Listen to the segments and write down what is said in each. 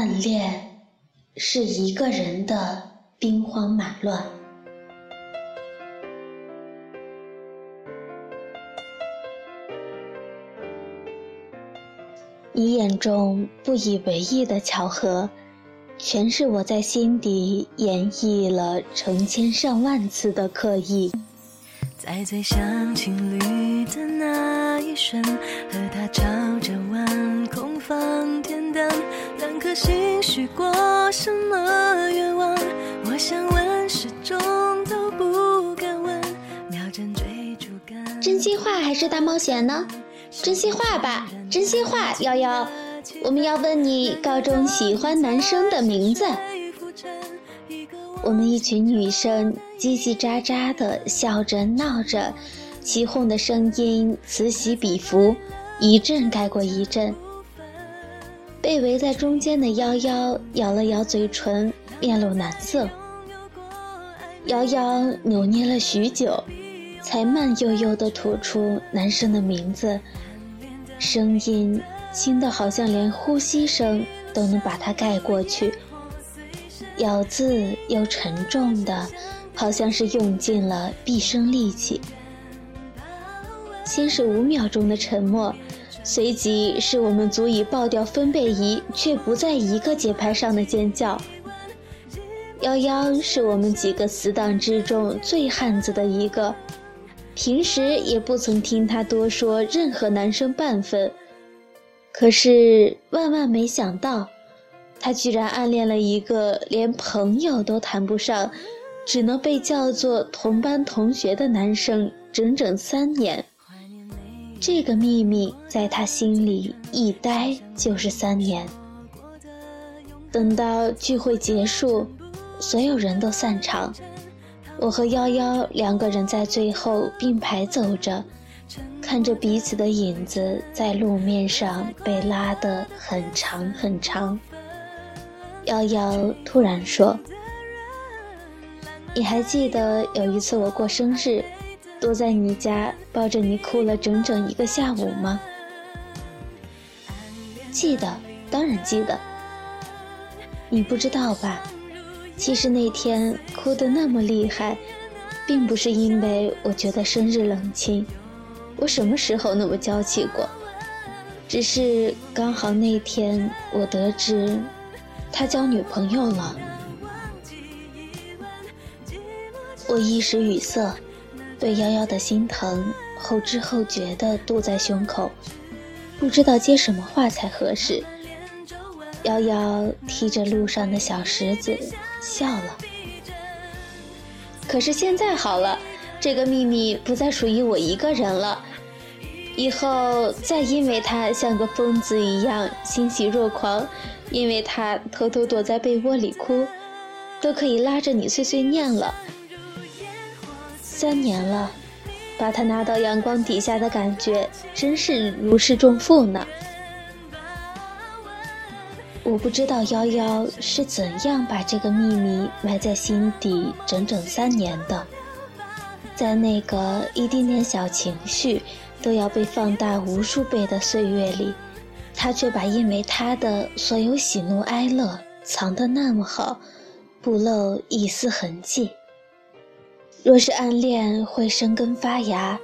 暗恋是一个人的兵荒马乱。你眼中不以为意的巧合，全是我在心底演绎了成千上万次的刻意。在最像情侣的那一瞬，和他朝着晚空放天灯，两颗心许过什么愿望？我想问，始终都不敢问。秒针追逐感，真心话还是大冒险呢？真心话吧，真心话，瑶瑶，我们要问你高中喜欢男生的名字。我们一群女生叽叽喳喳的笑着闹着，起哄的声音此起彼伏，一阵盖过一阵。被围在中间的夭夭咬了咬嘴唇，面露难色。瑶瑶扭捏了许久，才慢悠悠地吐出男生的名字，声音轻得好像连呼吸声都能把它盖过去。咬字又沉重的，好像是用尽了毕生力气。先是五秒钟的沉默，随即是我们足以爆掉分贝仪却不在一个节拍上的尖叫。幺幺是我们几个死党之中最汉子的一个，平时也不曾听他多说任何男生半分，可是万万没想到。他居然暗恋了一个连朋友都谈不上，只能被叫做同班同学的男生整整三年。这个秘密在他心里一待就是三年。等到聚会结束，所有人都散场，我和幺幺两个人在最后并排走着，看着彼此的影子在路面上被拉得很长很长。瑶瑶突然说：“你还记得有一次我过生日，躲在你家抱着你哭了整整一个下午吗？”记得，当然记得。你不知道吧？其实那天哭得那么厉害，并不是因为我觉得生日冷清，我什么时候那么娇气过？只是刚好那天我得知。他交女朋友了，我一时语塞，对瑶瑶的心疼后知后觉地堵在胸口，不知道接什么话才合适。瑶瑶踢着路上的小石子笑了。可是现在好了，这个秘密不再属于我一个人了，以后再因为他像个疯子一样欣喜若狂。因为他偷偷躲在被窝里哭，都可以拉着你碎碎念了。三年了，把他拿到阳光底下的感觉，真是如释重负呢。我不知道幺幺是怎样把这个秘密埋在心底整整三年的，在那个一丁点小情绪都要被放大无数倍的岁月里。他却把因为他的所有喜怒哀乐藏得那么好，不露一丝痕迹。若是暗恋会生根发芽，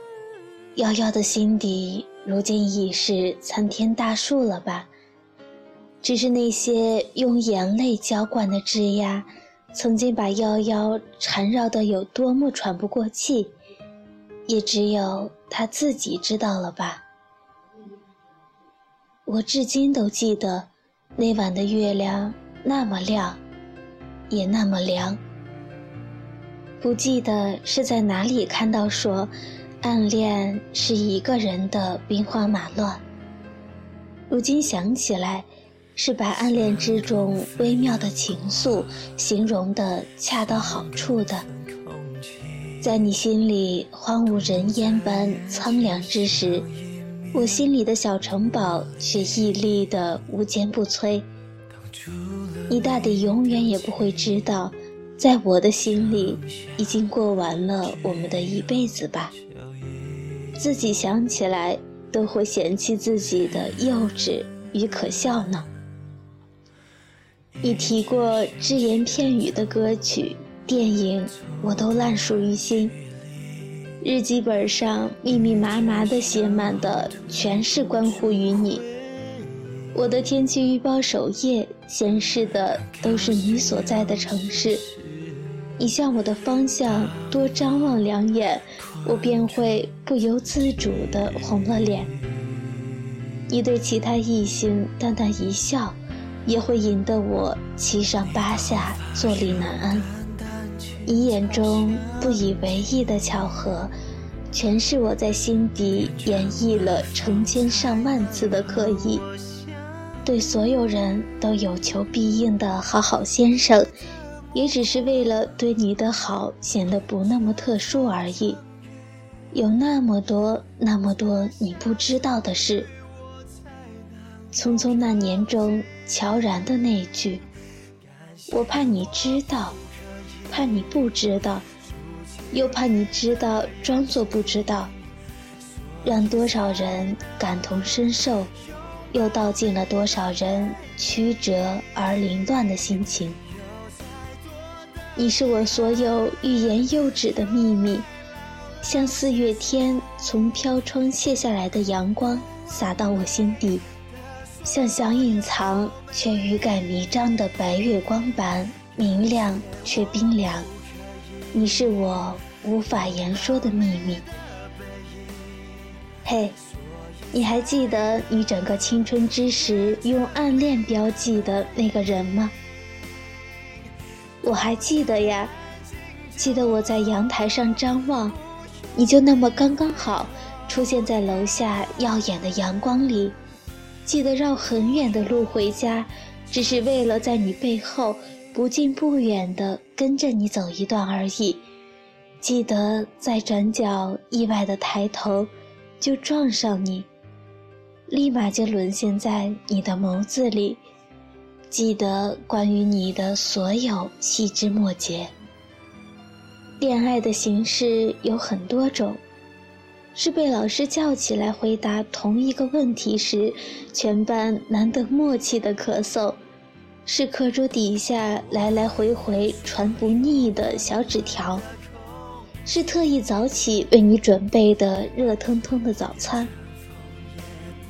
夭夭的心底如今已是参天大树了吧？只是那些用眼泪浇灌的枝桠，曾经把夭夭缠绕得有多么喘不过气，也只有他自己知道了吧。我至今都记得，那晚的月亮那么亮，也那么凉。不记得是在哪里看到说，暗恋是一个人的兵荒马乱。如今想起来，是把暗恋之中微妙的情愫形容的恰到好处的。在你心里荒无人烟般苍凉之时。我心里的小城堡却屹立的无坚不摧。你大抵永远也不会知道，在我的心里，已经过完了我们的一辈子吧。自己想起来都会嫌弃自己的幼稚与可笑呢。你提过只言片语的歌曲、电影，我都烂熟于心。日记本上密密麻麻的写满的，全是关乎于你。我的天气预报首页显示的都是你所在的城市。你向我的方向多张望两眼，我便会不由自主地红了脸。你对其他异性淡淡一笑，也会引得我七上八下，坐立难安。你眼中不以为意的巧合，全是我在心底演绎了成千上万次的刻意。对所有人都有求必应的好好先生，也只是为了对你的好显得不那么特殊而已。有那么多那么多你不知道的事。匆匆那年中悄然的那句：“我怕你知道，怕你不知道，又怕你知道装作不知道。”让多少人感同身受，又道尽了多少人曲折而凌乱的心情。你是我所有欲言又止的秘密，像四月天从飘窗泻下来的阳光，洒到我心底。像想隐藏却欲盖弥彰的白月光般明亮却冰凉，你是我无法言说的秘密。嘿，你还记得你整个青春之时用暗恋标记的那个人吗？我还记得呀，记得我在阳台上张望，你就那么刚刚好出现在楼下耀眼的阳光里。记得绕很远的路回家，只是为了在你背后不近不远地跟着你走一段而已。记得在转角意外的抬头，就撞上你，立马就沦陷在你的眸子里。记得关于你的所有细枝末节。恋爱的形式有很多种。是被老师叫起来回答同一个问题时，全班难得默契的咳嗽；是课桌底下来来回回传不腻的小纸条；是特意早起为你准备的热腾腾的早餐。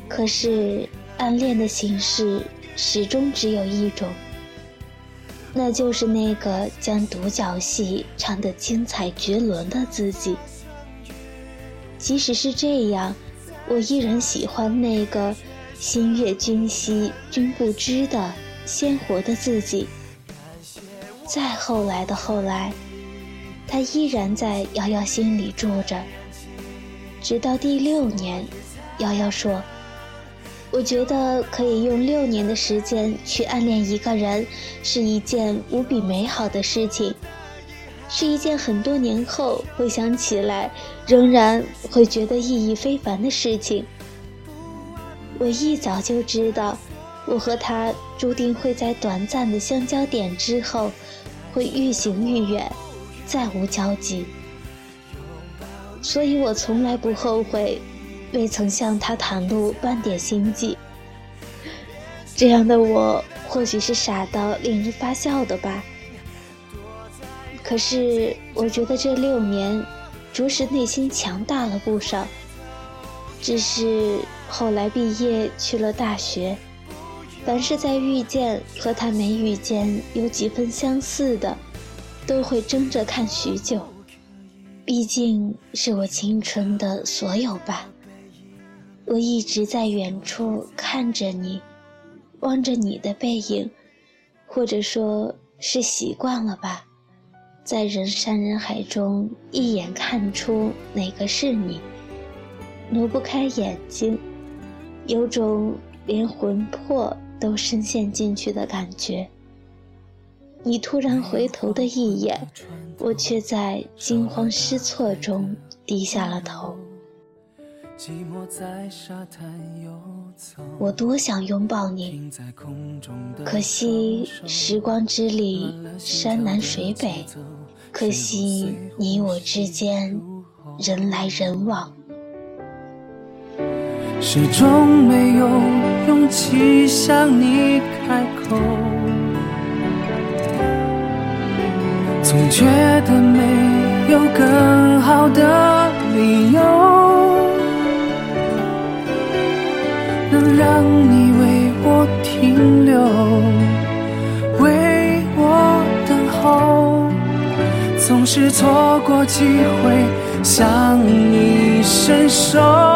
可是，暗恋的形式始终只有一种，那就是那个将独角戏唱得精彩绝伦的自己。即使是这样，我依然喜欢那个心悦君兮君不知的鲜活的自己。再后来的后来，他依然在瑶瑶心里住着。直到第六年，瑶瑶说：“我觉得可以用六年的时间去暗恋一个人，是一件无比美好的事情。”是一件很多年后回想起来，仍然会觉得意义非凡的事情。我一早就知道，我和他注定会在短暂的相交点之后，会愈行愈远，再无交集。所以我从来不后悔，未曾向他袒露半点心迹。这样的我，或许是傻到令人发笑的吧。可是，我觉得这六年，着实内心强大了不少。只是后来毕业去了大学，凡是在遇见和他没遇见有几分相似的，都会争着看许久。毕竟是我青春的所有吧。我一直在远处看着你，望着你的背影，或者说是习惯了吧。在人山人海中，一眼看出哪个是你，挪不开眼睛，有种连魂魄都深陷进去的感觉。你突然回头的一眼，我却在惊慌失措中低下了头。我多想拥抱你，可惜时光之里山南水北，可惜你我之间人来人往，始终没有去向你开口。总觉得没有更好的理由，能让你为我停留，为我等候。总是错过机会向你伸手。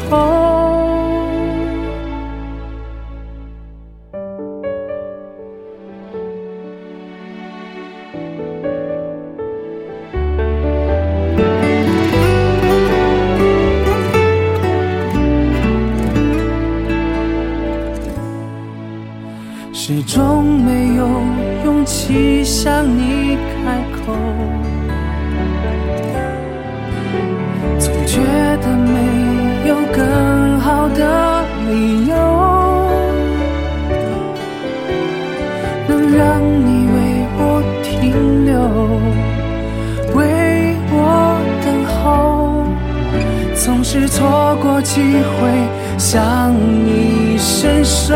始终没有勇气向你开口，总觉得没有更好的理由，能让你为我停留，为我等候，总是错过机会向你伸手。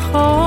call.